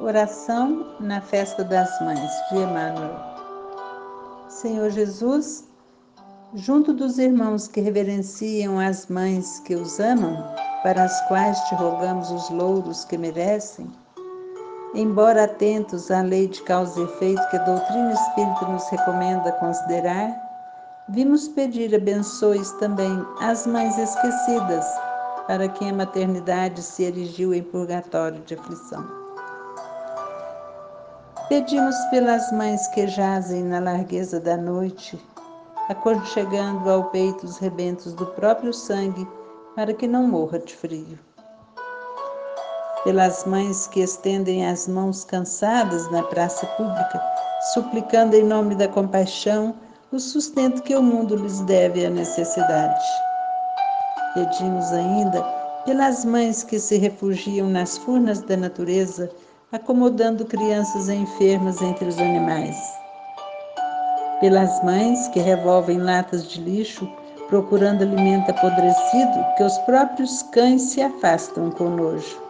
Oração na festa das mães de Emmanuel. Senhor Jesus, junto dos irmãos que reverenciam as mães que os amam, para as quais te rogamos os louros que merecem, embora atentos à lei de causa e efeito que a doutrina espírita nos recomenda considerar, vimos pedir abençoes também às mães esquecidas, para quem a maternidade se erigiu em purgatório de aflição. Pedimos pelas mães que jazem na largueza da noite, aconchegando ao peito os rebentos do próprio sangue, para que não morra de frio. Pelas mães que estendem as mãos cansadas na praça pública, suplicando em nome da compaixão o sustento que o mundo lhes deve à necessidade. Pedimos ainda pelas mães que se refugiam nas furnas da natureza, acomodando crianças enfermas entre os animais. Pelas mães que revolvem latas de lixo, procurando alimento apodrecido, que os próprios cães se afastam com nojo.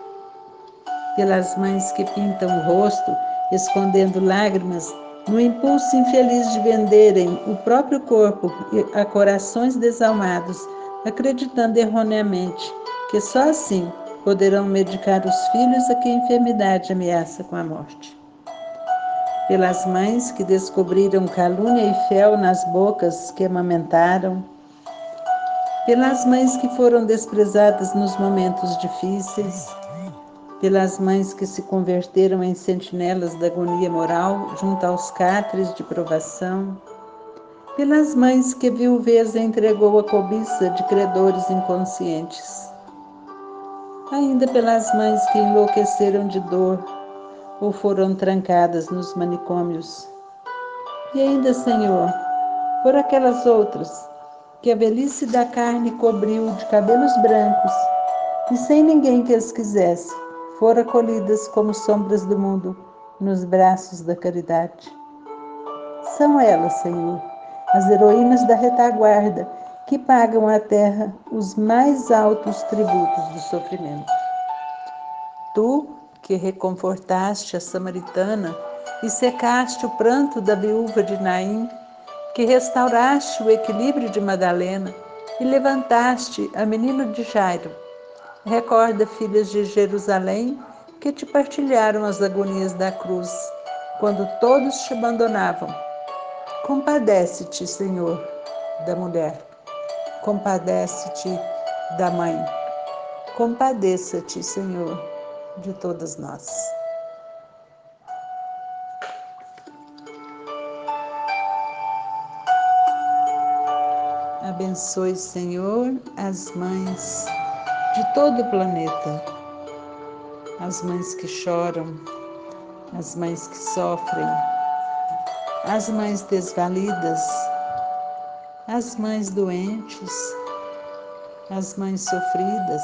Pelas mães que pintam o rosto, escondendo lágrimas, no impulso infeliz de venderem o próprio corpo a corações desalmados, acreditando erroneamente que só assim poderão medicar os filhos a que a enfermidade ameaça com a morte. Pelas mães que descobriram calúnia e fel nas bocas que amamentaram, pelas mães que foram desprezadas nos momentos difíceis, pelas mães que se converteram em sentinelas da agonia moral junto aos cátres de provação, pelas mães que viuveza entregou a cobiça de credores inconscientes, ainda pelas mães que enlouqueceram de dor ou foram trancadas nos manicômios. E ainda, Senhor, por aquelas outras que a velhice da carne cobriu de cabelos brancos e sem ninguém que as quisesse, foram acolhidas como sombras do mundo nos braços da caridade. São elas, Senhor, as heroínas da retaguarda que pagam à terra os mais altos tributos do sofrimento. Tu, que reconfortaste a samaritana e secaste o pranto da viúva de Naim, que restauraste o equilíbrio de Madalena e levantaste a menino de Jairo, recorda, filhas de Jerusalém, que te partilharam as agonias da cruz, quando todos te abandonavam. Compadece-te, Senhor, da mulher Compadece-te da mãe. Compadeça-te, Senhor, de todas nós. Abençoe, Senhor, as mães de todo o planeta, as mães que choram, as mães que sofrem, as mães desvalidas, as mães doentes, as mães sofridas,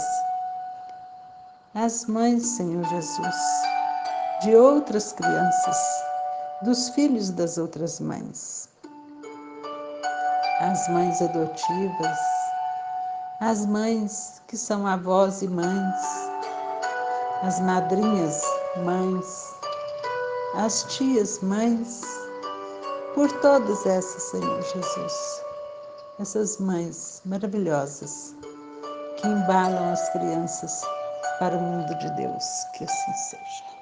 as mães, Senhor Jesus, de outras crianças, dos filhos das outras mães, as mães adotivas, as mães que são avós e mães, as madrinhas mães, as tias mães, por todas essas, Senhor Jesus essas mães maravilhosas que embalam as crianças para o mundo de Deus. Que assim seja.